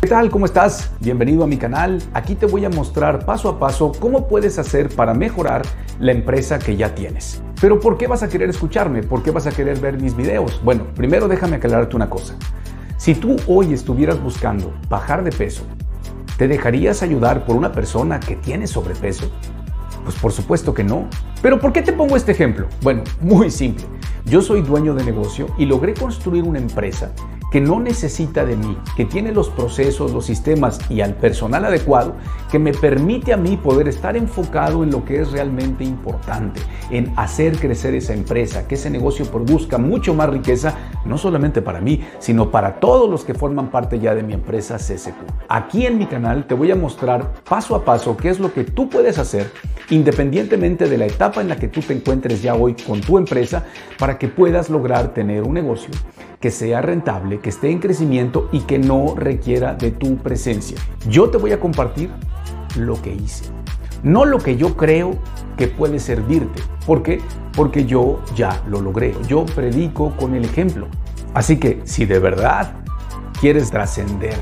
¿Qué tal? ¿Cómo estás? Bienvenido a mi canal. Aquí te voy a mostrar paso a paso cómo puedes hacer para mejorar la empresa que ya tienes. Pero ¿por qué vas a querer escucharme? ¿Por qué vas a querer ver mis videos? Bueno, primero déjame aclararte una cosa. Si tú hoy estuvieras buscando bajar de peso, ¿te dejarías ayudar por una persona que tiene sobrepeso? Pues por supuesto que no. Pero ¿por qué te pongo este ejemplo? Bueno, muy simple. Yo soy dueño de negocio y logré construir una empresa que no necesita de mí, que tiene los procesos, los sistemas y al personal adecuado, que me permite a mí poder estar enfocado en lo que es realmente importante, en hacer crecer esa empresa, que ese negocio produzca mucho más riqueza, no solamente para mí, sino para todos los que forman parte ya de mi empresa CSQ. Aquí en mi canal te voy a mostrar paso a paso qué es lo que tú puedes hacer independientemente de la etapa en la que tú te encuentres ya hoy con tu empresa, para que puedas lograr tener un negocio que sea rentable, que esté en crecimiento y que no requiera de tu presencia. Yo te voy a compartir lo que hice, no lo que yo creo que puede servirte. ¿Por qué? Porque yo ya lo logré. Yo predico con el ejemplo. Así que si de verdad quieres trascender,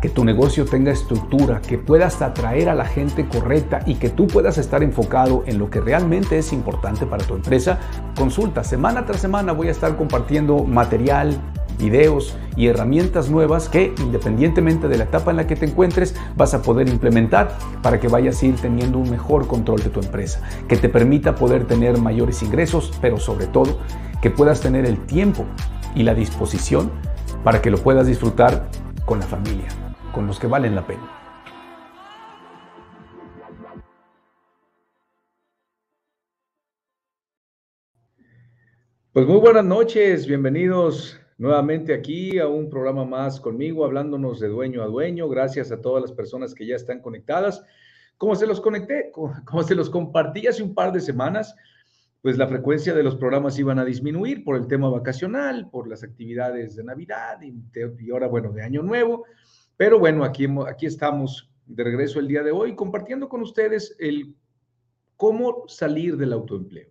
que tu negocio tenga estructura, que puedas atraer a la gente correcta y que tú puedas estar enfocado en lo que realmente es importante para tu empresa, consulta. Semana tras semana voy a estar compartiendo material, videos y herramientas nuevas que independientemente de la etapa en la que te encuentres vas a poder implementar para que vayas a ir teniendo un mejor control de tu empresa, que te permita poder tener mayores ingresos, pero sobre todo que puedas tener el tiempo y la disposición para que lo puedas disfrutar con la familia, con los que valen la pena. Pues muy buenas noches, bienvenidos nuevamente aquí a un programa más conmigo, hablándonos de dueño a dueño. Gracias a todas las personas que ya están conectadas. Como se los conecté, como se los compartí hace un par de semanas, pues la frecuencia de los programas iban a disminuir por el tema vacacional, por las actividades de Navidad y, ahora, bueno, de Año Nuevo. Pero bueno, aquí, aquí estamos de regreso el día de hoy compartiendo con ustedes el cómo salir del autoempleo.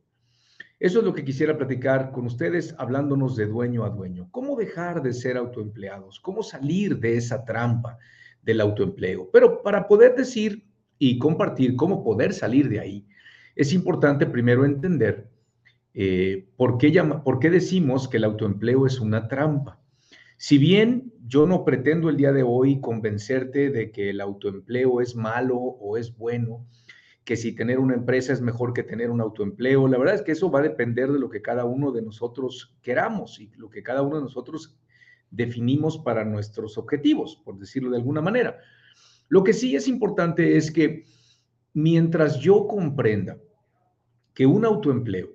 Eso es lo que quisiera platicar con ustedes, hablándonos de dueño a dueño. ¿Cómo dejar de ser autoempleados? ¿Cómo salir de esa trampa del autoempleo? Pero para poder decir y compartir cómo poder salir de ahí, es importante primero entender eh, por, qué por qué decimos que el autoempleo es una trampa. Si bien yo no pretendo el día de hoy convencerte de que el autoempleo es malo o es bueno, que si tener una empresa es mejor que tener un autoempleo. La verdad es que eso va a depender de lo que cada uno de nosotros queramos y lo que cada uno de nosotros definimos para nuestros objetivos, por decirlo de alguna manera. Lo que sí es importante es que mientras yo comprenda que un autoempleo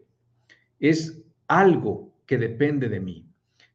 es algo que depende de mí,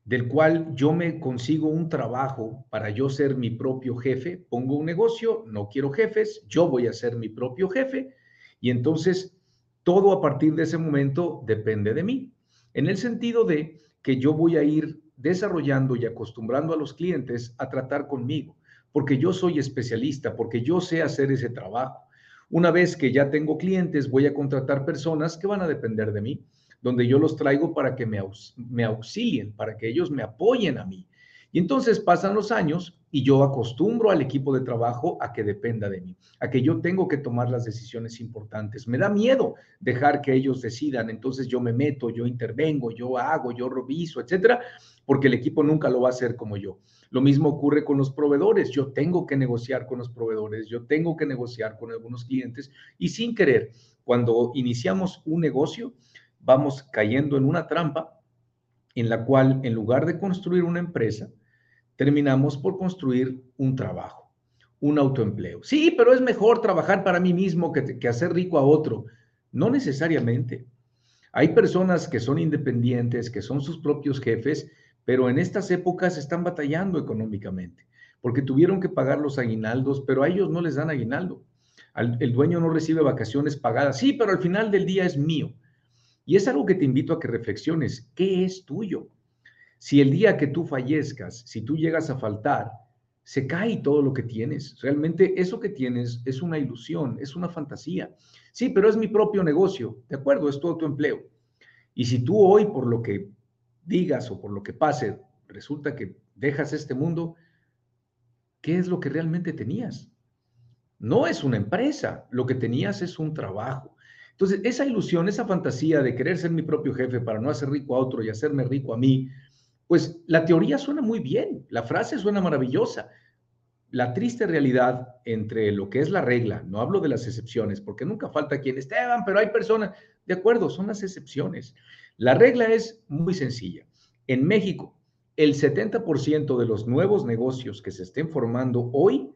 del cual yo me consigo un trabajo para yo ser mi propio jefe, pongo un negocio, no quiero jefes, yo voy a ser mi propio jefe y entonces todo a partir de ese momento depende de mí, en el sentido de que yo voy a ir desarrollando y acostumbrando a los clientes a tratar conmigo, porque yo soy especialista, porque yo sé hacer ese trabajo. Una vez que ya tengo clientes, voy a contratar personas que van a depender de mí donde yo los traigo para que me, auxilien, para que ellos me apoyen a mí. Y entonces pasan los años y yo acostumbro al equipo de trabajo a que dependa de mí, a que yo tengo que tomar las decisiones importantes. Me da miedo dejar que ellos decidan, entonces yo me meto, yo intervengo, yo hago, yo reviso, etcétera, porque el equipo nunca lo va a hacer como yo. Lo mismo ocurre con los proveedores. Yo tengo que negociar con los proveedores, yo tengo que negociar con algunos clientes y sin querer, cuando iniciamos un negocio, vamos cayendo en una trampa en la cual en lugar de construir una empresa, terminamos por construir un trabajo, un autoempleo. Sí, pero es mejor trabajar para mí mismo que, que hacer rico a otro. No necesariamente. Hay personas que son independientes, que son sus propios jefes, pero en estas épocas están batallando económicamente, porque tuvieron que pagar los aguinaldos, pero a ellos no les dan aguinaldo. el dueño no recibe vacaciones pagadas. Sí, pero al final del día es mío. Y es algo que te invito a que reflexiones. ¿Qué es tuyo? Si el día que tú fallezcas, si tú llegas a faltar, se cae todo lo que tienes. Realmente eso que tienes es una ilusión, es una fantasía. Sí, pero es mi propio negocio, ¿de acuerdo? Es todo tu empleo. Y si tú hoy, por lo que digas o por lo que pase, resulta que dejas este mundo, qué es lo que realmente tenías. No es una empresa, lo que tenías es un trabajo. Entonces, esa ilusión, esa fantasía de querer ser mi propio jefe para no hacer rico a otro y hacerme rico a mí, pues la teoría suena muy bien, la frase suena maravillosa. La triste realidad entre lo que es la regla, no hablo de las excepciones, porque nunca falta quien Esteban, pero hay personas, de acuerdo, son las excepciones. La regla es muy sencilla. En México, el 70% de los nuevos negocios que se estén formando hoy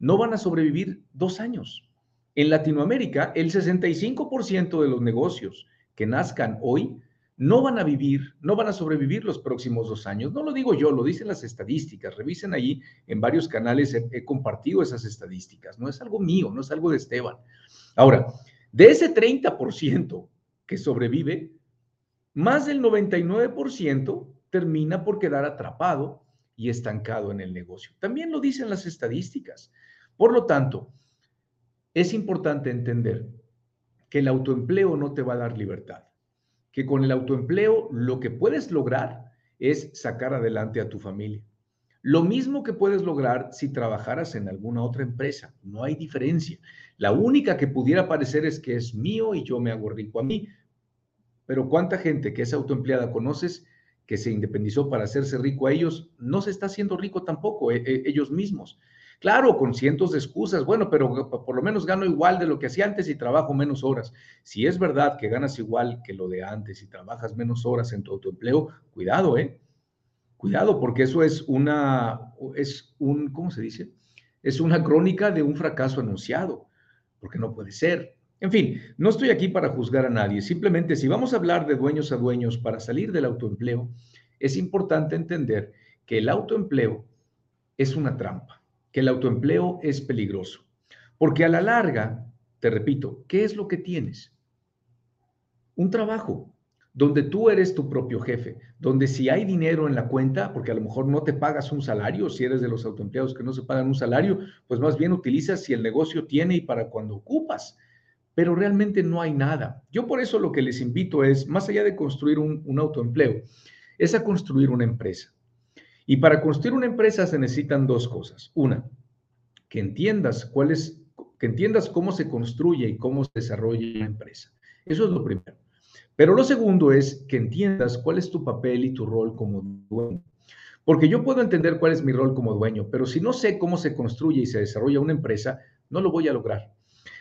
no van a sobrevivir dos años. En Latinoamérica, el 65% de los negocios que nazcan hoy no van a vivir, no van a sobrevivir los próximos dos años. No lo digo yo, lo dicen las estadísticas. Revisen ahí en varios canales, he, he, compartido esas estadísticas. No es algo mío, no es algo de Esteban. Ahora, de ese 30% que sobrevive, más del 99% termina por quedar atrapado y estancado en el negocio. También lo dicen las estadísticas. Por lo tanto, es importante entender que el autoempleo no te va a dar libertad, que con el autoempleo lo que puedes lograr es sacar adelante a tu familia. Lo mismo que puedes lograr si trabajaras en alguna otra empresa, no hay diferencia. La única que pudiera parecer es que es mío y yo me hago rico a mí. Pero ¿cuánta gente que es autoempleada conoces que se independizó para hacerse rico a ellos, no se está haciendo rico tampoco eh, eh, ellos mismos? Claro, con cientos de excusas, bueno, pero por lo menos gano igual de lo que hacía antes y trabajo menos horas. Si es verdad que ganas igual que lo de antes y trabajas menos horas en tu autoempleo, cuidado, ¿eh? Cuidado, porque eso es una, es un, ¿cómo se dice? Es una crónica de un fracaso anunciado, porque no puede ser. En fin, no estoy aquí para juzgar a nadie, simplemente si vamos a hablar de dueños a dueños para salir del autoempleo, es importante entender que el autoempleo es una trampa que el autoempleo es peligroso. Porque a la larga, te repito, ¿qué es lo que tienes? Un trabajo donde tú eres tu propio jefe, donde si hay dinero en la cuenta, porque a lo mejor no te pagas un salario, si eres de los autoempleados que no se pagan un salario, pues más bien utilizas si el negocio tiene y para cuando ocupas, pero realmente no hay nada. Yo por eso lo que les invito es, más allá de construir un, un autoempleo, es a construir una empresa. Y para construir una empresa se necesitan dos cosas. Una, que entiendas cuál es, que entiendas cómo se construye y cómo se desarrolla una empresa. Eso es lo primero. Pero lo segundo es que entiendas cuál es tu papel y tu rol como dueño. Porque yo puedo entender cuál es mi rol como dueño, pero si no sé cómo se construye y se desarrolla una empresa, no lo voy a lograr.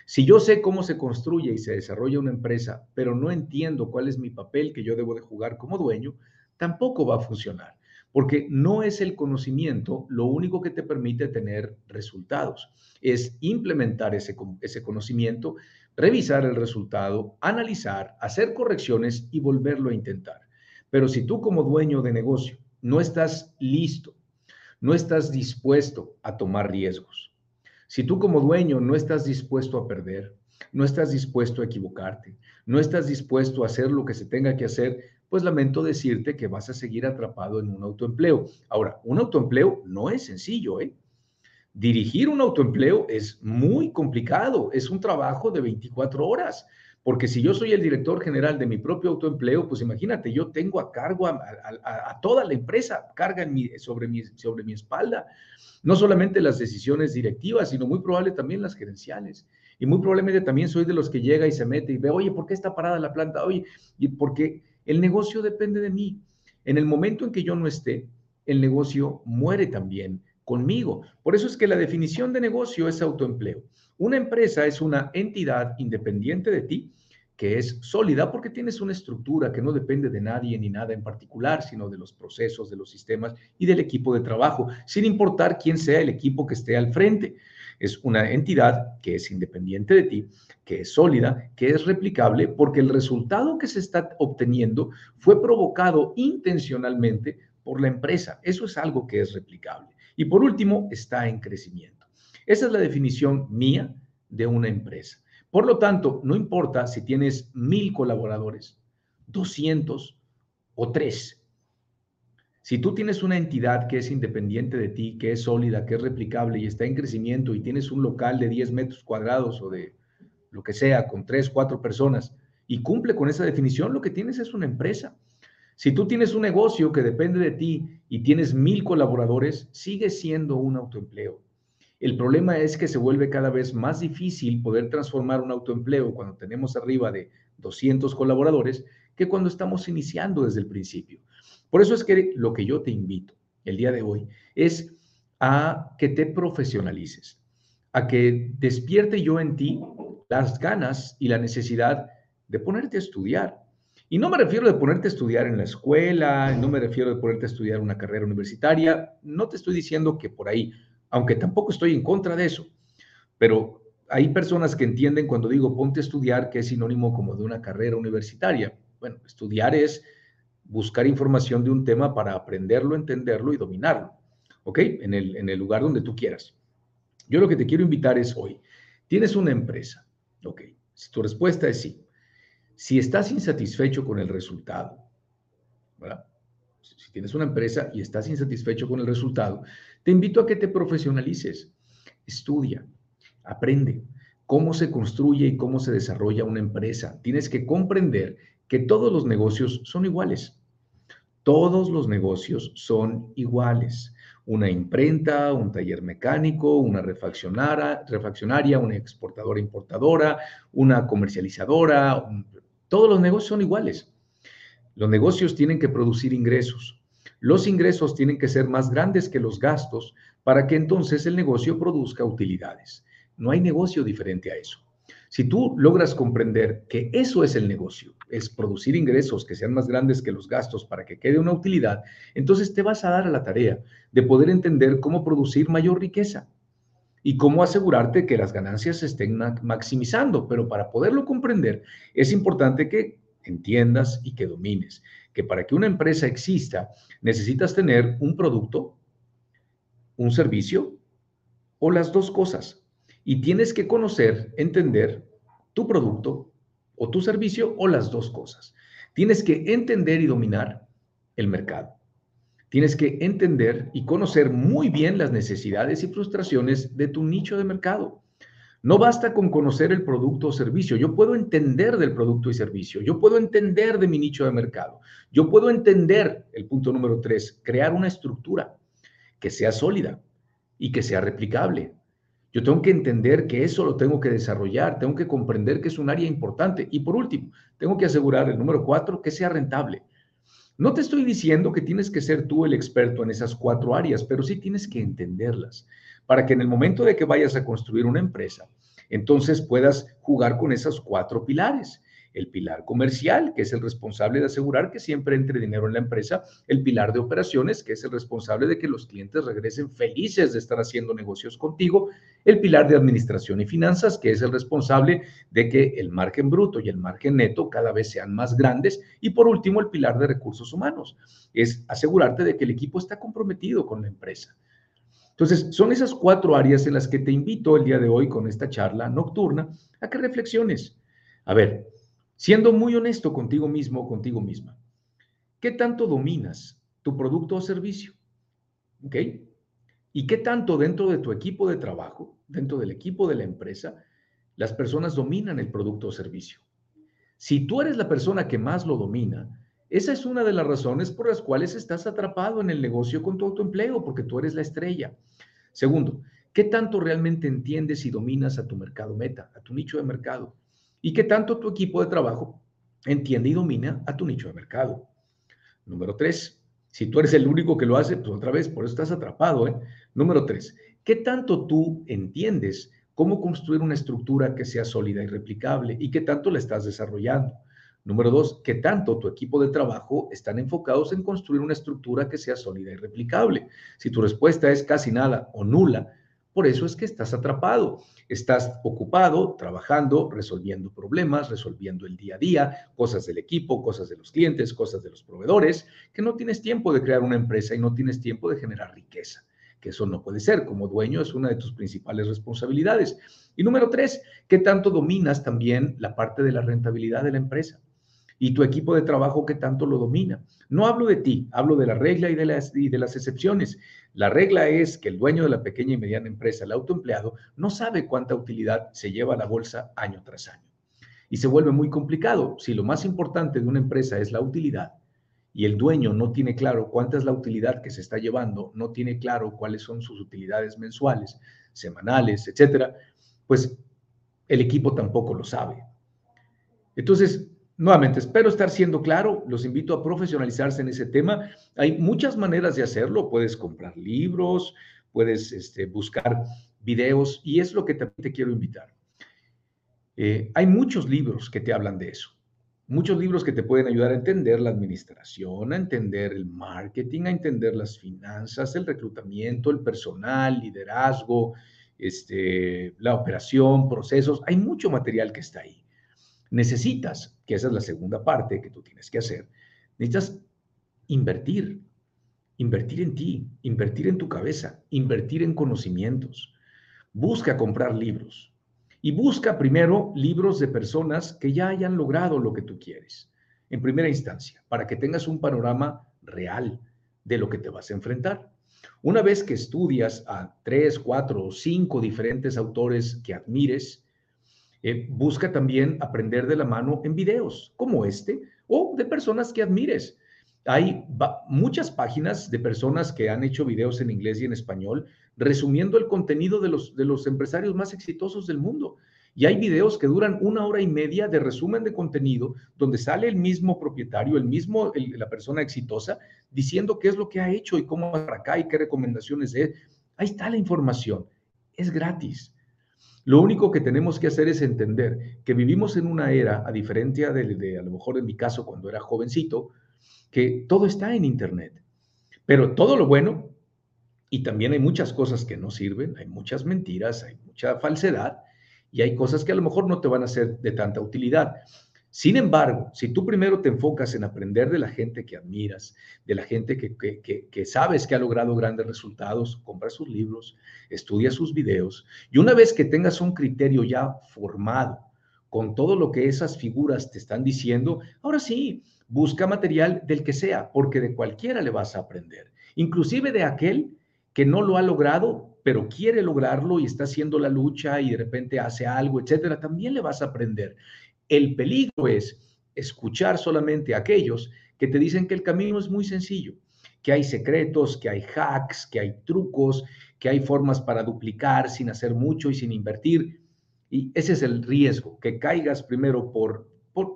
Si yo sé cómo se construye y se desarrolla una empresa, pero no entiendo cuál es mi papel que yo debo de jugar como dueño, tampoco va a funcionar porque no es el conocimiento lo único que te permite tener resultados, es implementar ese, conocimiento, revisar el resultado, analizar, hacer correcciones y volverlo a intentar. Pero si tú como dueño de negocio no estás listo, no estás dispuesto a tomar riesgos, si tú como dueño no estás dispuesto a perder, no estás dispuesto a equivocarte, no estás dispuesto a hacer lo que se tenga que hacer, pues lamento decirte que vas a seguir atrapado en un autoempleo. Ahora, un autoempleo no es sencillo, ¿eh? Dirigir un autoempleo es muy complicado, es un trabajo de 24 horas, porque si yo soy el director general de mi propio autoempleo, pues imagínate, yo tengo a cargo a, toda la empresa, carga sobre, mi, sobre mi espalda, no solamente las decisiones directivas, sino muy probable también las gerenciales. Y muy probablemente también soy de los que llega y se mete y ve, oye, ¿por qué está parada la planta? Oye, ¿y por qué? El negocio depende de mí. En el momento en que yo no esté, el negocio muere también conmigo. Por eso es que la definición de negocio es autoempleo. Una empresa es una entidad independiente de ti que es sólida porque tienes una estructura que no depende de nadie ni nada en particular, sino de los procesos, de los sistemas y del equipo de trabajo, sin importar quién sea el equipo que esté al frente. Es una entidad que es independiente de ti, que es sólida, que es replicable, porque el resultado que se está obteniendo fue provocado intencionalmente por la empresa. Eso es algo que es replicable. Y por último, está en crecimiento. Esa es la definición mía de una empresa. Por lo tanto, no importa si tienes mil colaboradores, 200 o tres. Si tú tienes una entidad que es independiente de ti, que es sólida, que es replicable y está en crecimiento y tienes un local de 10 metros cuadrados o de lo que sea, con tres, cuatro personas, y cumple con esa definición, lo que tienes es una empresa. Si tú tienes un negocio que depende de ti y tienes mil colaboradores, sigue siendo un autoempleo. El problema es que se vuelve cada vez más difícil poder transformar un autoempleo cuando tenemos arriba de 200 colaboradores que cuando estamos iniciando desde el principio. Por eso es que lo que yo te invito el día de hoy es a que te profesionalices, a que despierte yo en ti las ganas y la necesidad de ponerte a estudiar. Y no me refiero de ponerte a estudiar en la escuela, no me refiero de ponerte a estudiar una carrera universitaria, no te estoy diciendo que por ahí, aunque tampoco estoy en contra de eso, pero hay personas que entienden cuando digo ponte a estudiar que es sinónimo como de una carrera universitaria. Bueno, estudiar es buscar información de un tema para aprenderlo, entenderlo y dominarlo, ¿ok? En el, en el lugar donde tú quieras. Yo lo que te quiero invitar es hoy, tienes una empresa, ¿ok? Si tu respuesta es sí, si estás insatisfecho con el resultado, ¿verdad? Si tienes una empresa y estás insatisfecho con el resultado, te invito a que te profesionalices, estudia, aprende cómo se construye y cómo se desarrolla una empresa. Tienes que comprender que todos los negocios son iguales. Todos los negocios son iguales. Una imprenta, un taller mecánico, una refaccionaria, una exportadora importadora, una comercializadora, todos los negocios son iguales. Los negocios tienen que producir ingresos. Los ingresos tienen que ser más grandes que los gastos para que entonces el negocio produzca utilidades. No hay negocio diferente a eso. Si tú logras comprender que eso es el negocio, es producir ingresos que sean más grandes que los gastos para que quede una utilidad, entonces te vas a dar a la tarea de poder entender cómo producir mayor riqueza y cómo asegurarte que las ganancias se estén maximizando. Pero para poderlo comprender, es importante que entiendas y que domines que para que una empresa exista, necesitas tener un producto, un servicio o las dos cosas y tienes que conocer, entender tu producto o tu servicio o las dos cosas. Tienes que entender y dominar el mercado. Tienes que entender y conocer muy bien las necesidades y frustraciones de tu nicho de mercado. No basta con conocer el producto o servicio. Yo puedo entender del producto y servicio. Yo puedo entender de mi nicho de mercado. Yo puedo entender, el punto número tres, crear una estructura que sea sólida y que sea replicable. Yo tengo que entender que eso lo tengo que desarrollar, tengo que comprender que es un área importante. Y por último, tengo que asegurar el número cuatro, que sea rentable. No te estoy diciendo que tienes que ser tú el experto en esas cuatro áreas, pero sí tienes que entenderlas para que en el momento de que vayas a construir una empresa, entonces puedas jugar con esos cuatro pilares el pilar comercial, que es el responsable de asegurar que siempre entre dinero en la empresa, el pilar de operaciones, que es el responsable de que los clientes regresen felices de estar haciendo negocios contigo, el pilar de administración y finanzas, que es el responsable de que el margen bruto y el margen neto cada vez sean más grandes, y por último el pilar de recursos humanos, es asegurarte de que el equipo está comprometido con la empresa. Entonces, son esas cuatro áreas en las que te invito el día de hoy con esta charla nocturna a que reflexiones. A ver, Siendo muy honesto contigo mismo contigo misma, ¿qué tanto dominas tu producto o servicio? ¿Ok? ¿Y qué tanto dentro de tu equipo de trabajo, dentro del equipo de la empresa, las personas dominan el producto o servicio? Si tú eres la persona que más lo domina, esa es una de las razones por las cuales estás atrapado en el negocio con tu autoempleo, porque tú eres la estrella. Segundo, ¿qué tanto realmente entiendes y dominas a tu mercado meta, a tu nicho de mercado? Y que tanto tu equipo de trabajo entiende y domina a tu nicho de mercado. Número tres, si tú eres el único que lo hace, pues otra vez, por eso estás atrapado. ¿eh? Número tres, ¿qué tanto tú entiendes cómo construir una estructura que sea sólida y replicable y qué tanto la estás desarrollando? Número dos, ¿qué tanto tu equipo de trabajo están enfocados en construir una estructura que sea sólida y replicable? Si tu respuesta es casi nada o nula, por eso es que estás atrapado. Estás ocupado, trabajando, resolviendo problemas, resolviendo el día a día, cosas del equipo, cosas de los clientes, cosas de los proveedores, que no tienes tiempo de crear una empresa y no tienes tiempo de generar riqueza, que eso no puede ser. Como dueño es una de tus principales responsabilidades. Y número tres, ¿qué tanto dominas también la parte de la rentabilidad de la empresa? Y tu equipo de trabajo qué tanto lo domina. No hablo de ti, hablo de la regla y de las, y de las excepciones. La regla es que el dueño de la pequeña y mediana empresa, el autoempleado, no sabe cuánta utilidad se lleva a la bolsa año tras año. Y se vuelve muy complicado. Si lo más importante de una empresa es la utilidad y el dueño no tiene claro cuánta es la utilidad que se está llevando, no tiene claro cuáles son sus utilidades mensuales, semanales, etcétera, pues el equipo tampoco lo sabe. Entonces, nuevamente, espero estar siendo claro, los invito a profesionalizarse en ese tema. Hay muchas maneras de hacerlo, puedes comprar libros, puedes este, buscar videos y es lo que también te quiero invitar. Eh, hay muchos libros que te hablan de eso. Muchos libros que te pueden ayudar a entender la administración, a entender el marketing, a entender las finanzas, el reclutamiento, el personal, liderazgo, este, la operación, procesos. Hay mucho material que está ahí. Necesitas, que esa es la segunda parte que tú tienes que hacer, necesitas invertir, invertir en ti, invertir en tu cabeza, invertir en conocimientos. Busca comprar libros y busca primero libros de personas que ya hayan logrado lo que tú quieres, en primera instancia, para que tengas un panorama real de lo que te vas a enfrentar. Una vez que estudias a tres, cuatro o cinco diferentes autores que admires, eh, busca también aprender de la mano en videos como este o de personas que admires. Hay muchas páginas de personas que han hecho videos en inglés y en español resumiendo el contenido de los, de los empresarios más exitosos del mundo. Y hay videos que duran una hora y media de resumen de contenido, donde sale el mismo propietario, el mismo, la persona exitosa, diciendo qué es lo que ha hecho y cómo para acá y qué recomendaciones es. Ahí está la información. Es gratis. Lo único que tenemos que hacer es entender que vivimos en una era, a diferencia de, a lo mejor en mi caso cuando era jovencito, que todo está en Internet. Pero todo lo bueno, y también hay muchas cosas que no sirven, hay muchas mentiras, hay mucha falsedad, y hay cosas que a lo mejor no te van a ser de tanta utilidad. Sin embargo, si tú primero te enfocas en aprender de la gente que admiras, de la gente que, que, que, sabes que ha logrado grandes resultados, compra sus libros, estudia sus videos, y una vez que tengas un criterio ya formado con todo lo que esas figuras te están diciendo, ahora sí, Busca material del que sea, porque de cualquiera le vas a aprender, inclusive de aquel que no lo ha logrado, pero quiere lograrlo y está haciendo la lucha y de repente hace algo, etcétera, también le vas a aprender. El peligro es escuchar solamente a aquellos que te dicen que el camino es muy sencillo, que hay secretos, que hay hacks, que hay trucos, que hay formas para duplicar sin hacer mucho y sin invertir. Y ese es el riesgo, que caigas primero por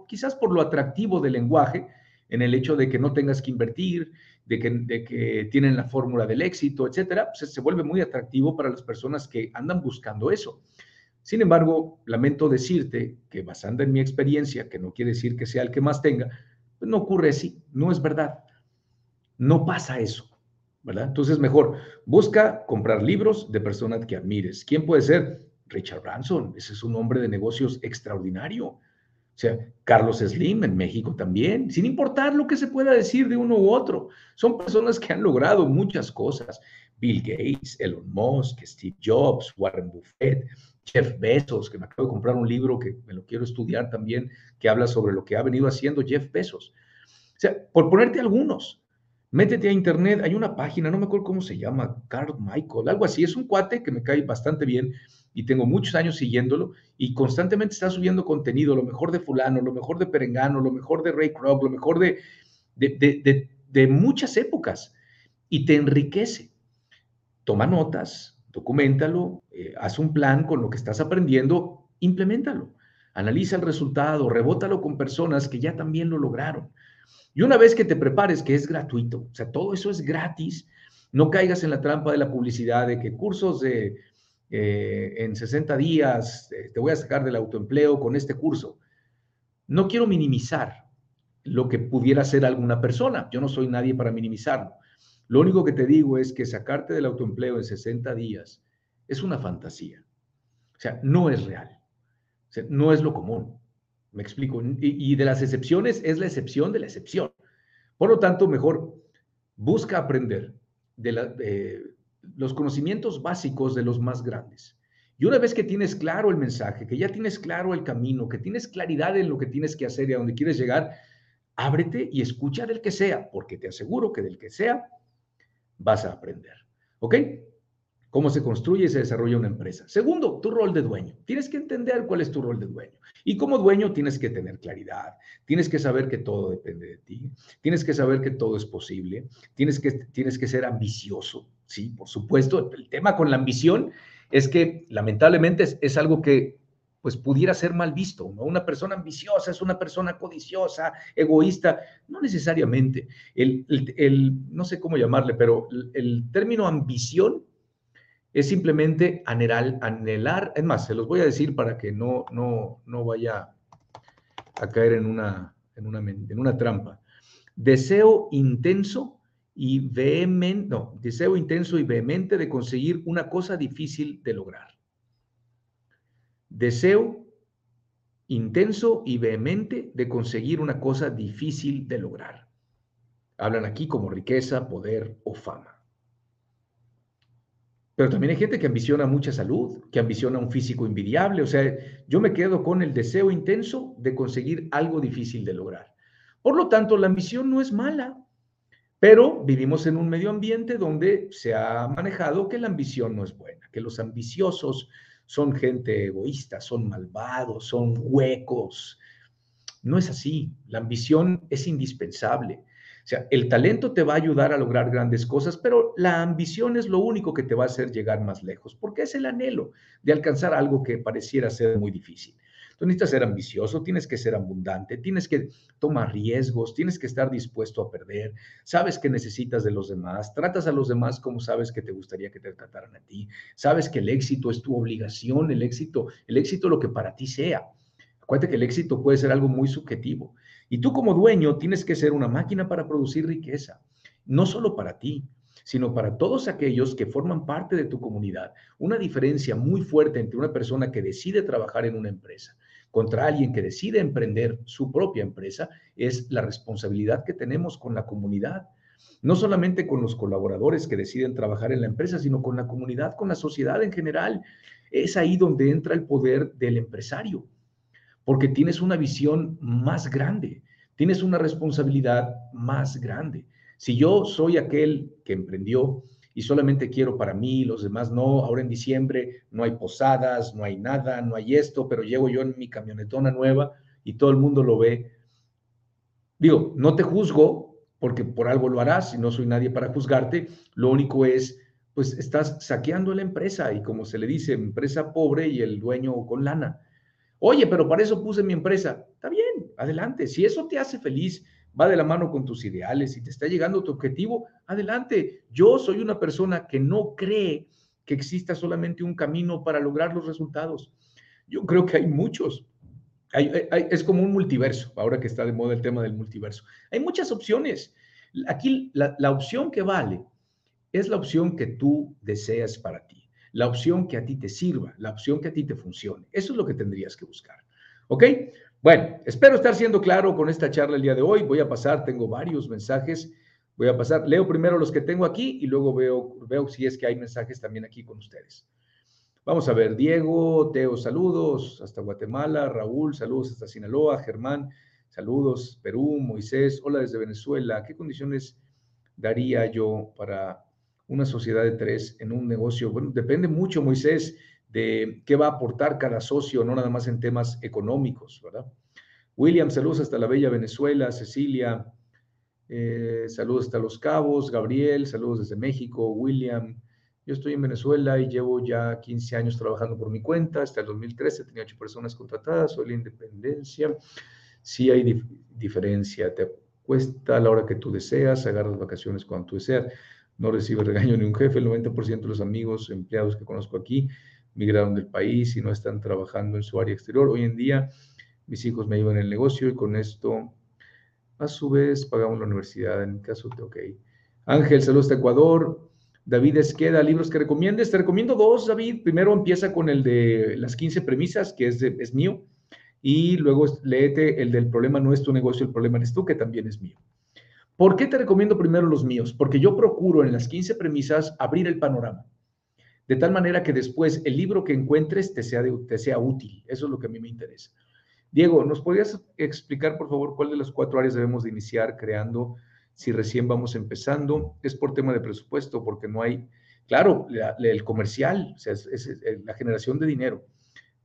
quizás por lo atractivo del lenguaje, en el hecho de que no tengas que invertir, de que, de que tienen la fórmula del éxito, etcétera, pues se vuelve muy atractivo para las personas que andan buscando eso. Sin embargo, lamento decirte que basando en mi experiencia, que no quiere decir que sea el que más tenga, pues no ocurre así, no es verdad. No pasa eso, ¿verdad? Entonces, mejor busca comprar libros de personas que admires. ¿Quién puede ser? Richard Branson, ese es un hombre de negocios extraordinario. O sea, Carlos Slim en México también, sin importar lo que se pueda decir de uno u otro. Son personas que han logrado muchas cosas. Bill Gates, Elon Musk, Steve Jobs, Warren Buffett, Jeff Bezos, que me acabo de comprar un libro que me lo quiero estudiar también, que habla sobre lo que ha venido haciendo Jeff Bezos. O sea, por ponerte algunos, métete a internet, hay una página, no me acuerdo cómo se llama, Carl Michael, algo así, es un cuate que me cae bastante bien, y tengo muchos años siguiéndolo y constantemente está subiendo contenido, lo mejor de fulano, lo mejor de Perengano, lo mejor de Ray Kroc, lo mejor de, de, muchas épocas y te enriquece. Toma notas, documentalo, eh, haz un plan con lo que estás aprendiendo, implementalo. Analiza el resultado, rebótalo con personas que ya también lo lograron. Y una vez que te prepares, que es gratuito, o sea, todo eso es gratis, no caigas en la trampa de la publicidad de que cursos de eh, en 60 días eh, te voy a sacar del autoempleo con este curso. No quiero minimizar lo que pudiera ser alguna persona. Yo no soy nadie para minimizarlo. Lo único que te digo es que sacarte del autoempleo en 60 días es una fantasía. O sea, no es real. O sea, no es lo común. Me explico. Y, de las excepciones es la excepción de la excepción. Por lo tanto, mejor busca aprender de los conocimientos básicos de los más grandes. Y una vez que tienes claro el mensaje, que ya tienes claro el camino, que tienes claridad en lo que tienes que hacer y a dónde quieres llegar, ábrete y escucha del que sea, porque te aseguro que del que sea vas a aprender. ¿Ok? cómo se construye y se desarrolla una empresa. Segundo, tu rol de dueño. Tienes que entender cuál es tu rol de dueño. Y como dueño tienes que tener claridad, tienes que saber que todo depende de ti, tienes que saber que todo es posible, tienes que, tienes que ser ambicioso. Sí, por supuesto, el tema con la ambición es que lamentablemente es, es algo que pues pudiera ser mal visto. Una persona ambiciosa es una persona codiciosa, egoísta. No necesariamente. El, no sé cómo llamarle, pero el, término ambición es simplemente anhelar, anhelar, es más, se los voy a decir para que no, no, no vaya a caer en una, en una, en una trampa. Deseo intenso y vehemente, no, deseo intenso y vehemente de conseguir una cosa difícil de lograr deseo intenso y vehemente de conseguir una cosa difícil de lograr. Hablan aquí como riqueza, poder o fama. Pero también hay gente que ambiciona mucha salud, que ambiciona un físico envidiable. O sea, yo me quedo con el deseo intenso de conseguir algo difícil de lograr. Por lo tanto, la ambición no es mala, pero vivimos en un medio ambiente donde se ha manejado que la ambición no es buena, que los ambiciosos son gente egoísta, son malvados, son huecos. No es así. La ambición es indispensable. O sea, el talento te va a ayudar a lograr grandes cosas, pero la ambición es lo único que te va a hacer llegar más lejos, porque es el anhelo de alcanzar algo que pareciera ser muy difícil. Tú necesitas ser ambicioso, tienes que ser abundante, tienes que tomar riesgos, tienes que estar dispuesto a perder, sabes que necesitas de los demás, tratas a los demás como sabes que te gustaría que te trataran a ti, sabes que el éxito es tu obligación, el éxito, el éxito lo que para ti sea. Acuérdate que el éxito puede ser algo muy subjetivo. Y tú como dueño tienes que ser una máquina para producir riqueza, no solo para ti, sino para todos aquellos que forman parte de tu comunidad. Una diferencia muy fuerte entre una persona que decide trabajar en una empresa contra alguien que decide emprender su propia empresa es la responsabilidad que tenemos con la comunidad. No solamente con los colaboradores que deciden trabajar en la empresa, sino con la comunidad, con la sociedad en general. Es ahí donde entra el poder del empresario, porque tienes una visión más grande, tienes una responsabilidad más grande. Si yo soy aquel que emprendió y solamente quiero para mí, los demás no. Ahora en diciembre no hay posadas, no hay nada, no hay esto, pero llego yo en mi camionetona nueva y todo el mundo lo ve. Digo, no te juzgo porque por algo lo harás y no soy nadie para juzgarte. Lo único es, pues estás saqueando la empresa y como se le dice, empresa pobre y el dueño con lana. Oye, pero para eso puse mi empresa. Está bien, adelante. Si eso te hace feliz, va de la mano con tus ideales, si te está llegando tu objetivo, adelante. Yo soy una persona que no cree que exista solamente un camino para lograr los resultados. Yo creo que hay muchos. es como un multiverso, ahora que está de moda el tema del multiverso. Hay muchas opciones. Aquí la, la opción que vale es la opción que tú deseas para ti, la opción que a ti te sirva, la opción que a ti te funcione. Eso es lo que tendrías que buscar. ¿Ok? Bueno, espero estar siendo claro con esta charla el día de hoy. Voy a pasar, tengo varios mensajes. Voy a pasar, leo primero los que tengo aquí y luego veo, veo si es que hay mensajes también aquí con ustedes. Vamos a ver, Diego, Teo, saludos hasta Guatemala, Raúl, saludos hasta Sinaloa, Germán, saludos, Perú, Moisés, hola desde Venezuela. ¿Qué condiciones daría yo para una sociedad de tres en un negocio? Bueno, depende mucho, Moisés, de qué va a aportar cada socio, no nada más en temas económicos, ¿verdad? William, saludos hasta la bella Venezuela, Cecilia, eh, saludos hasta Los Cabos, Gabriel, saludos desde México, William, yo estoy en Venezuela y llevo ya 15 años trabajando por mi cuenta, hasta el 2013 tenía 8 personas contratadas, soy la independencia, sí hay diferencia, te cuesta a la hora que tú deseas, agarras vacaciones cuando tú deseas, no recibes regaño ni un jefe, el 90% de los amigos, empleados que conozco aquí, migraron del país y no están trabajando en su área exterior. Hoy en día mis hijos me llevan el negocio y con esto a su vez pagamos la universidad. En caso, ok. Ángel, saludos de Ecuador. David Esqueda, libros que recomiendes. Te recomiendo dos, David. Primero empieza con el de las 15 premisas, que es, es mío. Y luego léete el del problema no es tu negocio, el problema eres tú, que también es mío. ¿Por qué te recomiendo primero los míos? Porque yo procuro en las 15 premisas abrir el panorama de tal manera que después el libro que encuentres te sea, te sea útil. Eso es lo que a mí me interesa. Diego, ¿nos podrías explicar, por favor, cuál de las cuatro áreas debemos de iniciar creando si recién vamos empezando? Es por tema de presupuesto, porque no hay, claro, el comercial, o sea, es, la generación de dinero.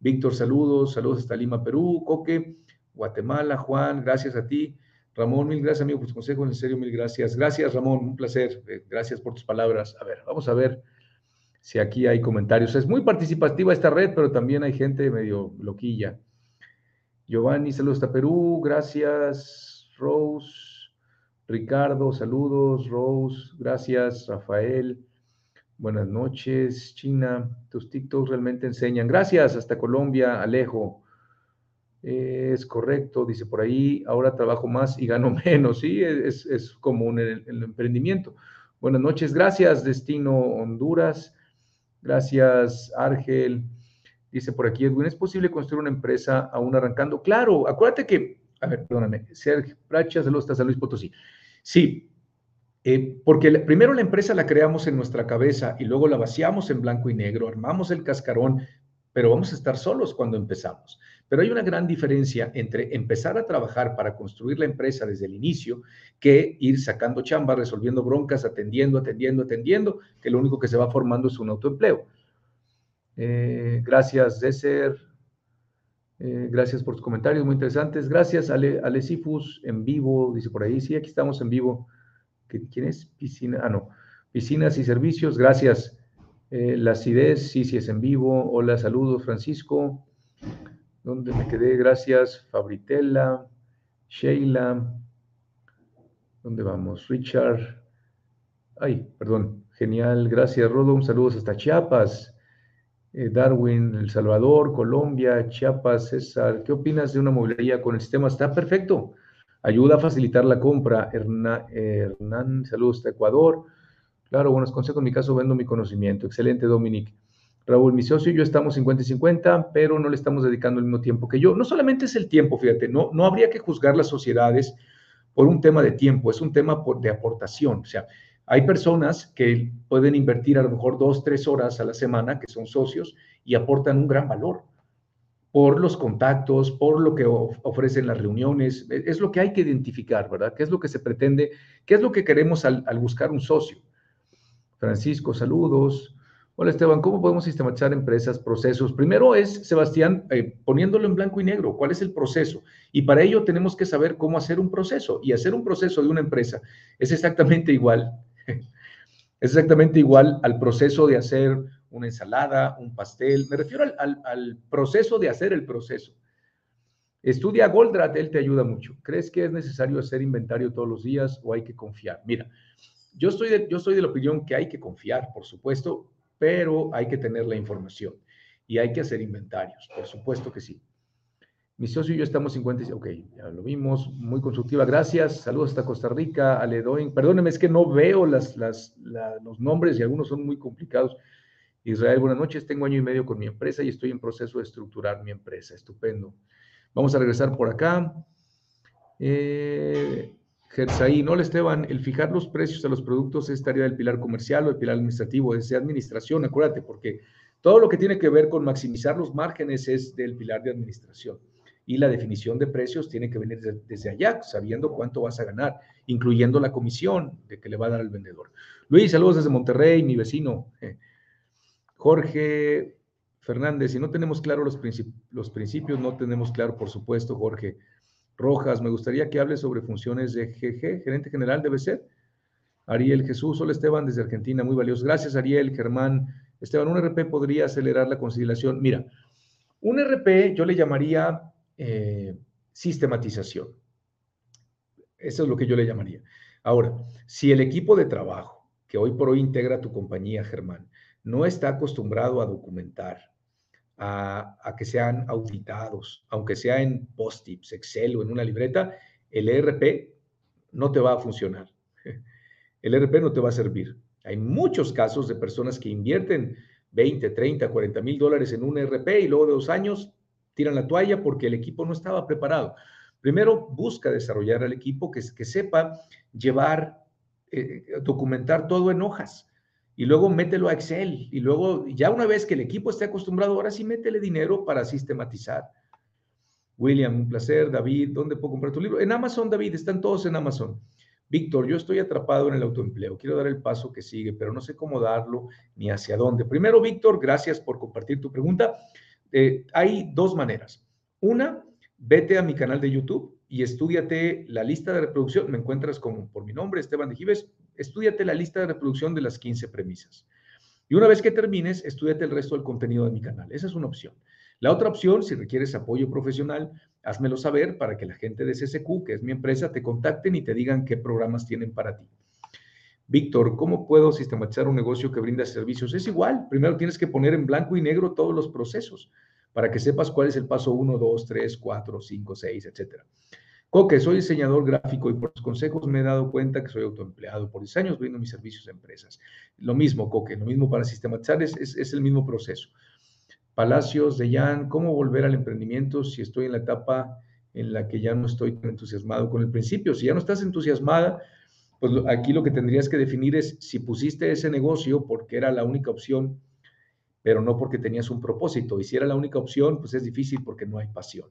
Víctor, saludos, saludos hasta Lima, Perú, Coque, Guatemala, Juan, gracias a ti. Ramón, mil gracias, amigo, por tus consejos, en serio, mil gracias. Gracias, Ramón, un placer, eh, gracias por tus palabras. A ver, vamos a ver si aquí hay comentarios. Es muy participativa esta red, pero también hay gente medio loquilla. Giovanni, saludos hasta Perú, gracias. Rose, Ricardo, saludos. Rose, gracias. Rafael, buenas noches. China, tus TikToks realmente enseñan. Gracias, hasta Colombia, Alejo. Es correcto, dice por ahí, ahora trabajo más y gano menos, sí, es, es común en el emprendimiento. Buenas noches, gracias, Destino Honduras. Gracias, Argel. Dice por aquí Edwin, ¿es posible construir una empresa aún arrancando? Claro, acuérdate que, a ver, perdóname, Sergio Pracha, saludos hasta San Luis Potosí. Sí, eh, porque primero la empresa la creamos en nuestra cabeza y luego la vaciamos en blanco y negro, armamos el cascarón, pero vamos a estar solos cuando empezamos. Pero hay una gran diferencia entre empezar a trabajar para construir la empresa desde el inicio que ir sacando chamba, resolviendo broncas, atendiendo, atendiendo, atendiendo, que lo único que se va formando es un autoempleo. Eh, gracias, Deser. Eh, gracias por tus comentarios, muy interesantes. Gracias, Ale, en vivo, dice por ahí. Sí, aquí estamos en vivo. ¿Quién es? Piscina. Ah, no. Piscinas y servicios, gracias. Eh, la acidez, sí, sí es en vivo. Hola, saludos, Francisco. ¿Dónde me quedé? Gracias, Fabritella, Sheila. ¿Dónde vamos? Richard. Ay, perdón. Genial. Gracias, Rodo. Un saludo hasta Chiapas. Eh, Darwin, El Salvador, Colombia, Chiapas, César. ¿Qué opinas de una movilidad con el sistema? Está perfecto. Ayuda a facilitar la compra. Hernán, Hernán saludos hasta Ecuador. Claro, buenos consejos. En mi caso, vendo mi conocimiento. Excelente, Dominic. Raúl, mi socio y yo estamos 50 y 50, pero no le estamos dedicando el mismo tiempo que yo. No solamente es el tiempo, fíjate, no, no habría que juzgar las sociedades por un tema de tiempo, es un tema de aportación. O sea, hay personas que pueden invertir a lo mejor dos, tres horas a la semana, que son socios, y aportan un gran valor por los contactos, por lo que ofrecen las reuniones. E, es lo que hay que identificar, ¿verdad? ¿Qué es lo que se pretende? ¿Qué es lo que queremos al buscar un socio? Francisco, saludos. Hola Esteban, ¿cómo podemos sistematizar empresas, procesos? Primero es, Sebastián, eh, poniéndolo en blanco y negro, ¿cuál es el proceso? Y para ello tenemos que saber cómo hacer un proceso. Y hacer un proceso de una empresa es exactamente igual, es exactamente igual al proceso de hacer una ensalada, un pastel. Me refiero al, al proceso de hacer el proceso. Estudia Goldratt, él te ayuda mucho. ¿Crees que es necesario hacer inventario todos los días o hay que confiar? Mira, yo estoy, de, yo estoy de la opinión que hay que confiar, por supuesto, pero hay que tener la información y hay que hacer inventarios, por supuesto que sí. Mi socio y yo estamos 50, ok, ya lo vimos, muy constructiva, gracias, saludos hasta Costa Rica, Aledoin, perdóneme, es que no veo las, los nombres y algunos son muy complicados. Israel, buenas noches, tengo año y medio con mi empresa y estoy en proceso de estructurar mi empresa, estupendo. Vamos a regresar por acá. Eh, Gersaí, no, Esteban, el fijar los precios a los productos es tarea del pilar comercial o el pilar administrativo, es de administración, acuérdate, porque todo lo que tiene que ver con maximizar los márgenes es del pilar de administración. Y la definición de precios tiene que venir desde, allá, sabiendo cuánto vas a ganar, incluyendo la comisión de que le va a dar al vendedor. Luis, saludos desde Monterrey, mi vecino. Jorge Fernández, si no tenemos claro los, los principios, no tenemos claro, por supuesto, Jorge, Rojas, me gustaría que hable sobre funciones de GG, gerente general debe ser. Ariel Jesús, hola Esteban desde Argentina, muy valioso. Gracias Ariel, Germán. Esteban, un RP podría acelerar la conciliación. Mira, un RP yo le llamaría eh, sistematización. Eso es lo que yo le llamaría. Ahora, si el equipo de trabajo que hoy por hoy integra tu compañía, Germán, no está acostumbrado a documentar, a, que sean auditados, aunque sea en post-its, Excel o en una libreta, el ERP no te va a funcionar. El ERP no te va a servir. Hay muchos casos de personas que invierten 20, 30, 40 mil dólares en un ERP y luego de dos años tiran la toalla porque el equipo no estaba preparado. Primero, busca desarrollar al equipo que, sepa llevar, eh, documentar todo en hojas y luego mételo a Excel y luego ya una vez que el equipo esté acostumbrado, ahora sí métele dinero para sistematizar. William, un placer. David, ¿dónde puedo comprar tu libro? En Amazon, David, están todos en Amazon. Víctor, yo estoy atrapado en el autoempleo, quiero dar el paso que sigue, pero no sé cómo darlo ni hacia dónde. Primero, Víctor, gracias por compartir tu pregunta. Eh, hay dos maneras. Una, vete a mi canal de YouTube y estudiate la lista de reproducción. Me encuentras como por mi nombre, Esteban de Gives. Estudiate la lista de reproducción de las 15 premisas. Y una vez que termines, estudiate el resto del contenido de mi canal. Esa es una opción. La otra opción, si requieres apoyo profesional, házmelo saber para que la gente de CSQ, que es mi empresa, te contacten y te digan qué programas tienen para ti. Víctor, ¿cómo puedo sistematizar un negocio que brinda servicios? Es igual, primero tienes que poner en blanco y negro todos los procesos para que sepas cuál es el paso 1, 2, 3, 4, 5, 6, etc. Coque, soy diseñador gráfico y por los consejos me he dado cuenta que soy autoempleado. Por 10 años brindo mis servicios a empresas. Lo mismo, Coque, lo mismo para sistematizar, es, es el mismo proceso. Palacios de Jan, ¿cómo volver al emprendimiento si estoy en la etapa en la que ya no estoy tan entusiasmado con el principio? Si ya no estás entusiasmada, pues aquí lo que tendrías que definir es si pusiste ese negocio porque era la única opción, pero no porque tenías un propósito. Y si era la única opción, pues es difícil porque no hay pasión.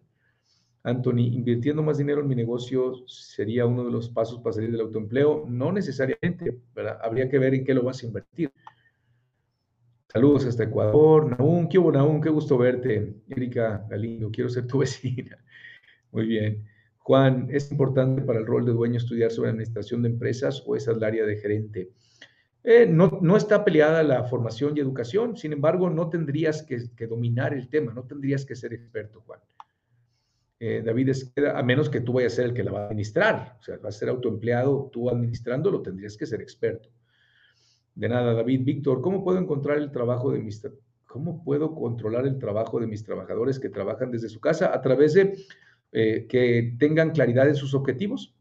Anthony, invirtiendo más dinero en mi negocio sería uno de los pasos para salir del autoempleo. No necesariamente, ¿verdad? Habría que ver en qué lo vas a invertir. Saludos hasta Ecuador. Naún, qué hubo, Naún, qué gusto verte. Erika Galindo, quiero ser tu vecina. Muy bien. Juan, ¿es importante para el rol de dueño estudiar sobre administración de empresas o es el área de gerente? Eh, no, no, está peleada la formación y educación, sin embargo, no tendrías que, dominar el tema, no tendrías que ser experto, Juan. Eh, David, a menos que tú vayas a ser el que la va a administrar, o sea, vas a ser autoempleado, tú administrándolo, tendrías que ser experto. De nada, David. Víctor, ¿cómo puedo encontrar el trabajo de mis... ¿Cómo puedo controlar el trabajo de mis trabajadores que trabajan desde su casa? A través de eh, que tengan claridad en sus objetivos,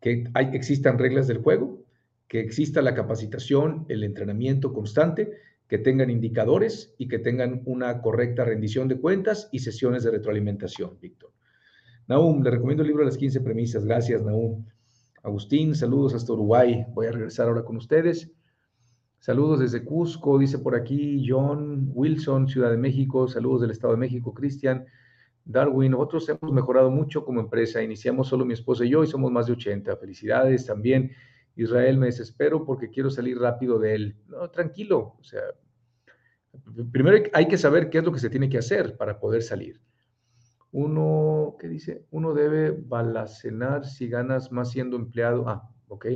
que existan reglas del juego, que exista la capacitación, el entrenamiento constante, que tengan indicadores y que tengan una correcta rendición de cuentas y sesiones de retroalimentación, Víctor. Naum, le recomiendo el libro de las 15 premisas. Gracias, Naum. Agustín, saludos hasta Uruguay. Voy a regresar ahora con ustedes. Saludos desde Cusco, dice por aquí John Wilson, Ciudad de México. Saludos del Estado de México, Cristian. Darwin, nosotros hemos mejorado mucho como empresa. Iniciamos solo mi esposa y yo y somos más de 80. Felicidades también. Israel, me desespero porque quiero salir rápido de él. No, tranquilo. O sea, primero hay que saber qué es lo que se tiene que hacer para poder salir uno, ¿qué dice? Uno debe balacenar si ganas más siendo empleado. Ah, ok.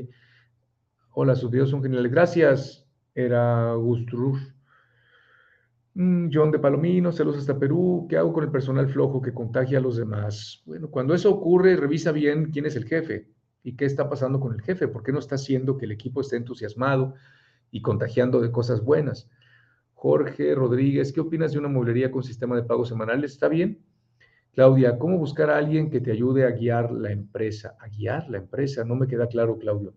Hola, sus videos son geniales. Gracias, era Gustrur. Mm, John de Palomino, saludos hasta Perú. ¿Qué hago con el personal flojo que contagia a los demás? Bueno, cuando eso ocurre, revisa bien quién es el jefe y qué está pasando con el jefe. ¿Por qué no está haciendo que el equipo esté entusiasmado y contagiando de cosas buenas? Jorge Rodríguez, ¿qué opinas de una mueblería con sistema de pagos semanales? ¿Está bien? Claudia, ¿cómo buscar a alguien que te ayude a guiar la empresa? A guiar la empresa, no me queda claro, Claudio.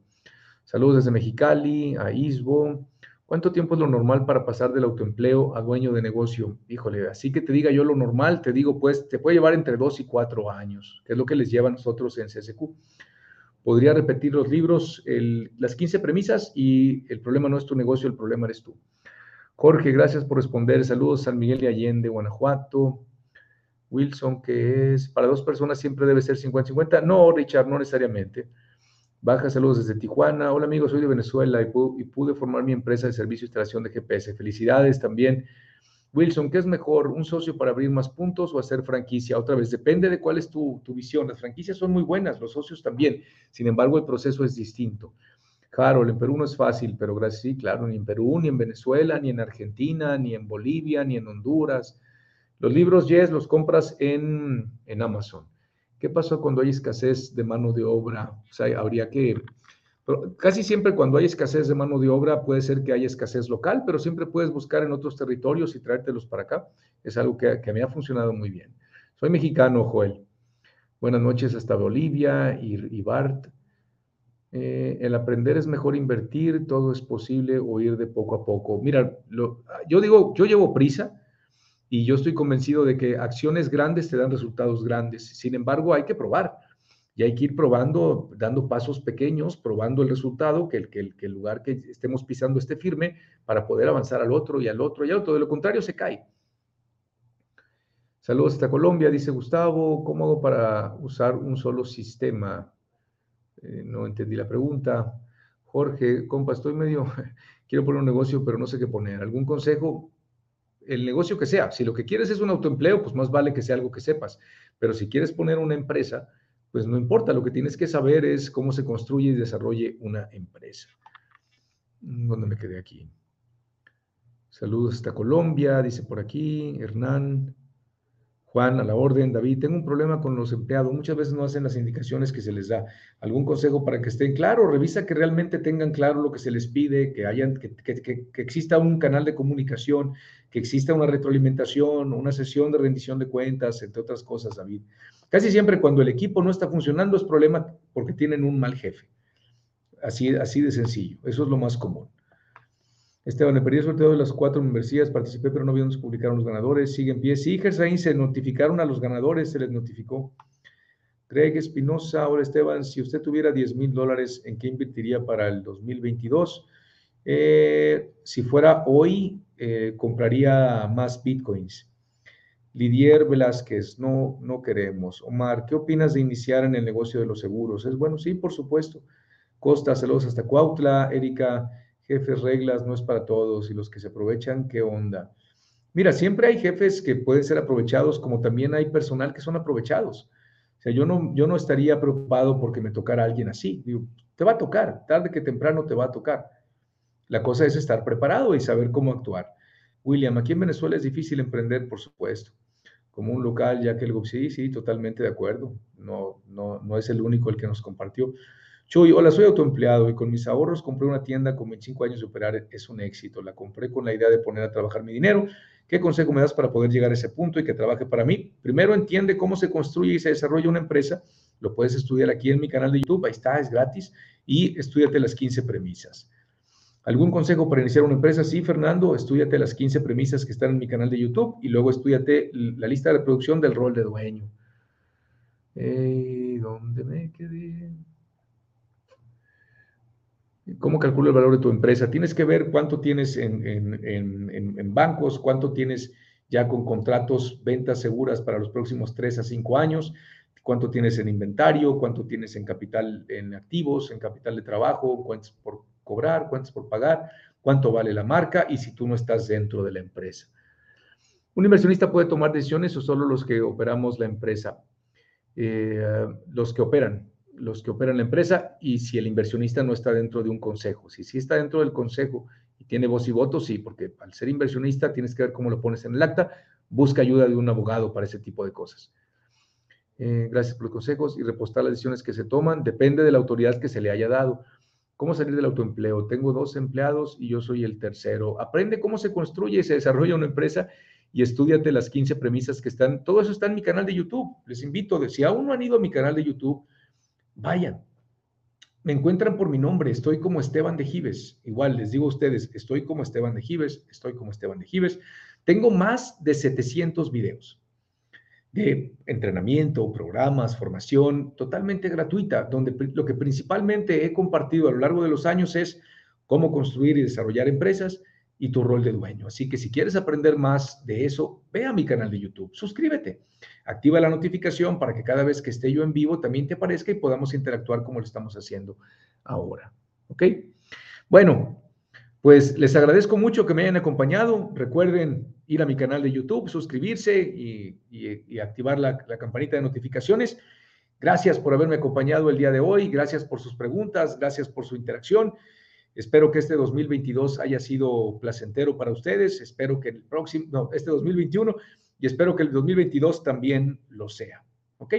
Saludos desde Mexicali, a Isbo. ¿Cuánto tiempo es lo normal para pasar del autoempleo a dueño de negocio? Híjole, así que te diga yo lo normal, te digo, pues te puede llevar entre dos y cuatro años, que es lo que les lleva a nosotros en CSQ. Podría repetir los libros, las 15 premisas y el problema no es tu negocio, el problema eres tú. Jorge, gracias por responder. Saludos San Miguel de Allende, Guanajuato. Wilson, que es para dos personas siempre debe ser 50-50. No, Richard, no necesariamente. Baja saludos desde Tijuana. Hola amigos, soy de Venezuela y pude, formar mi empresa de servicio de instalación de GPS. Felicidades también. Wilson, ¿qué es mejor? ¿Un socio para abrir más puntos o hacer franquicia? Otra vez, depende de cuál es tu visión. Las franquicias son muy buenas, los socios también. Sin embargo, el proceso es distinto. Harold, en Perú no es fácil, pero gracias, sí, claro, ni en Perú, ni en Venezuela, ni en Argentina, ni en Bolivia, ni en Honduras los libros Yes los compras en, Amazon. ¿Qué pasa cuando hay escasez de mano de obra? O sea, habría que... casi siempre cuando hay escasez de mano de obra puede ser que haya escasez local, pero siempre puedes buscar en otros territorios y traértelos para acá. Es algo que, que me ha funcionado muy bien. Soy mexicano, Joel. Buenas noches hasta Bolivia y, Bart. Eh, el aprender es mejor invertir, todo es posible o ir de poco a poco. Mira, yo digo, yo llevo prisa y yo estoy convencido de que acciones grandes te dan resultados grandes. Sin embargo, hay que probar. Y hay que ir probando, dando pasos pequeños, probando el resultado, que el, que el, lugar que estemos pisando esté firme para poder avanzar al otro y al otro y al otro. De lo contrario, se cae. Saludos hasta Colombia, dice Gustavo. Cómodo para usar un solo sistema. Eh, no entendí la pregunta. Jorge, compa, estoy medio, quiero poner un negocio, pero no sé qué poner. ¿Algún consejo? El negocio que sea. Si lo que quieres es un autoempleo, pues más vale que sea algo que sepas. Pero si quieres poner una empresa, pues no importa. Lo que tienes que saber es cómo se construye y desarrolle una empresa. ¿Dónde me quedé aquí? Saludos hasta Colombia, dice por aquí, Hernán. Juan, a la orden, David, tengo un problema con los empleados. Muchas veces no hacen las indicaciones que se les da. ¿Algún consejo para que estén claros? Revisa que realmente tengan claro lo que se les pide, que, hayan, que, que, exista un canal de comunicación, que exista una retroalimentación, una sesión de rendición de cuentas, entre otras cosas, David. Casi siempre cuando el equipo no está funcionando es problema porque tienen un mal jefe. Así, así de sencillo. Eso es lo más común. Esteban, el periodo sorteo de las cuatro universidades, participé, pero no vi dónde se publicaron los ganadores. Sigue en pie. Sí, Gersaín, se notificaron a los ganadores, se les notificó. Greg Espinosa, ahora Esteban, si usted tuviera 10 mil dólares, ¿en qué invertiría para el 2022? Eh, si fuera hoy, eh, compraría más bitcoins. Lidier Velázquez, no, no queremos. Omar, ¿qué opinas de iniciar en el negocio de los seguros? Es bueno, sí, por supuesto. Costa, saludos hasta Cuautla. Erika, jefes, reglas, no es para todos y los que se aprovechan, ¿qué onda? Mira, siempre hay jefes que pueden ser aprovechados, como también hay personal que son aprovechados. O sea, yo no, yo no estaría preocupado porque me tocara alguien así. Te va a tocar, tarde que temprano te va a tocar. La cosa es estar preparado y saber cómo actuar. William, aquí en Venezuela es difícil emprender, por supuesto. Como un local, ya que el sí, sí, totalmente de acuerdo. No, no, no es el único el que nos compartió. Chuy, hola, soy autoempleado y con mis ahorros compré una tienda con 25 años de operar, es un éxito. La compré con la idea de poner a trabajar mi dinero. ¿Qué consejo me das para poder llegar a ese punto y que trabaje para mí? Primero, entiende cómo se construye y se desarrolla una empresa. Lo puedes estudiar aquí en mi canal de YouTube, ahí está, es gratis. Y estudiate las 15 premisas. ¿Algún consejo para iniciar una empresa? Sí, Fernando, estudiate las 15 premisas que están en mi canal de YouTube y luego estudiate la lista de reproducción del rol de dueño. ¿Dónde me quedé? ¿Cómo calculo el valor de tu empresa? Tienes que ver cuánto tienes en, bancos, cuánto tienes ya con contratos, ventas seguras para los próximos tres a cinco años, cuánto tienes en inventario, cuánto tienes en capital, en activos, en capital de trabajo, cuántos por cobrar, cuántos por pagar, cuánto vale la marca y si tú no estás dentro de la empresa. ¿Un inversionista puede tomar decisiones o solo los que operamos la empresa? Eh, los que operan los que operan la empresa y si el inversionista no está dentro de un consejo. Si sí está dentro del consejo y tiene voz y voto, sí, porque al ser inversionista tienes que ver cómo lo pones en el acta, busca ayuda de un abogado para ese tipo de cosas. Eh, gracias por los consejos y repostar las decisiones que se toman. Depende de la autoridad que se le haya dado. ¿Cómo salir del autoempleo? Tengo dos empleados y yo soy el tercero. Aprende cómo se construye y se desarrolla una empresa y estudiate las 15 premisas que están. Todo eso está en mi canal de YouTube. Les invito, si aún no han ido a mi canal de YouTube, vayan. Me encuentran por mi nombre, estoy como Esteban de Gives. Igual les digo a ustedes, estoy como Esteban de Gives, estoy como Esteban de Gives. Tengo más de 700 videos de entrenamiento, programas, formación totalmente gratuita, donde lo que principalmente he compartido a lo largo de los años es cómo construir y desarrollar empresas y tu rol de dueño. Así que si quieres aprender más de eso, ve a mi canal de YouTube, suscríbete, activa la notificación para que cada vez que esté yo en vivo también te aparezca y podamos interactuar como lo estamos haciendo ahora. ¿Ok? Bueno, pues les agradezco mucho que me hayan acompañado. Recuerden ir a mi canal de YouTube, suscribirse y, activar la, campanita de notificaciones. Gracias por haberme acompañado el día de hoy, gracias por sus preguntas, gracias por su interacción. Espero que este 2022 haya sido placentero para ustedes. Espero que el próximo, no, este 2021 y espero que el 2022 también lo sea. ¿Ok?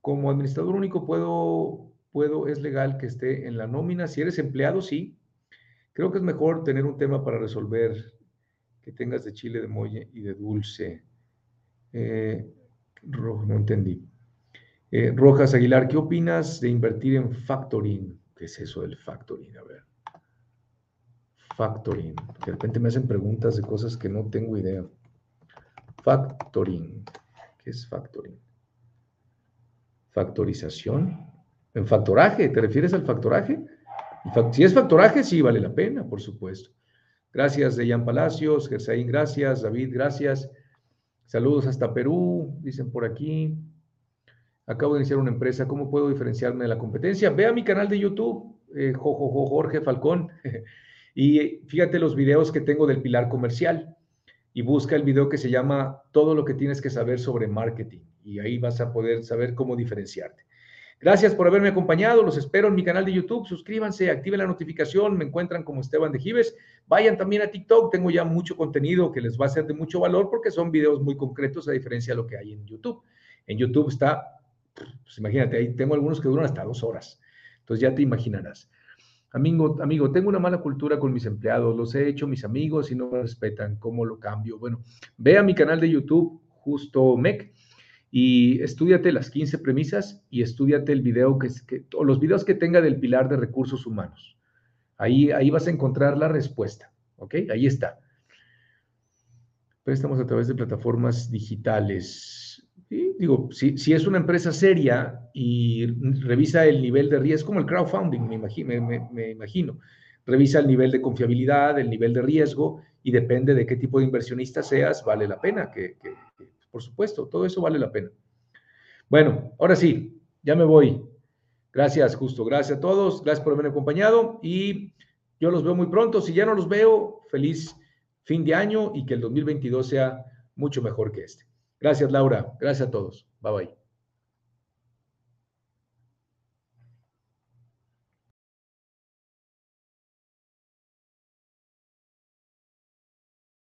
Como administrador único puedo, puedo, es legal que esté en la nómina. Si eres empleado, sí. Creo que es mejor tener un tema para resolver que tengas de chile, de molle y de dulce. Eh, no entendí. Eh, Rojas Aguilar, ¿qué opinas de invertir en factoring? ¿Qué es eso del factoring? A ver. Factoring. De repente me hacen preguntas de cosas que no tengo idea. Factoring. ¿Qué es factoring? Factorización. ¿En factoraje? ¿Te refieres al factoraje? Si es factoraje, sí vale la pena, por supuesto. Gracias, Dejan Palacios, Gersaín, gracias, David, gracias. Saludos hasta Perú, dicen por aquí. Acabo de iniciar una empresa, ¿cómo puedo diferenciarme de la competencia? Ve a mi canal de YouTube, eh, Jorge Falcón, y fíjate los videos que tengo del pilar comercial y busca el video que se llama Todo lo que tienes que saber sobre marketing y ahí vas a poder saber cómo diferenciarte. Gracias por haberme acompañado. Los espero en mi canal de YouTube. Suscríbanse, activen la notificación. Me encuentran como Esteban de Gives. Vayan también a TikTok. Tengo ya mucho contenido que les va a ser de mucho valor porque son videos muy concretos a diferencia de lo que hay en YouTube. En YouTube está, pues imagínate, ahí tengo algunos que duran hasta dos horas. Entonces ya te imaginarás. Amigo, amigo, tengo una mala cultura con mis empleados. Los he hecho mis amigos y no me respetan. ¿Cómo lo cambio? Bueno, ve a mi canal de YouTube, Justo Mec y estudiate las 15 premisas y estudiate el video que, que o los videos que tenga del pilar de recursos humanos. Ahí, ahí vas a encontrar la respuesta, ¿ok? Ahí está. Préstamos a través de plataformas digitales. Digo, si, si, es una empresa seria y revisa el nivel de riesgo, como el crowdfunding, me imagino, revisa el nivel de confiabilidad, el nivel de riesgo y depende de qué tipo de inversionista seas, vale la pena que por supuesto, todo eso vale la pena. Bueno, ahora sí, ya me voy. Gracias, justo. Gracias a todos. Gracias por haberme acompañado y yo los veo muy pronto. Si ya no los veo, feliz fin de año y que el 2022 sea mucho mejor que este. Gracias, Laura. Gracias a todos. Bye bye.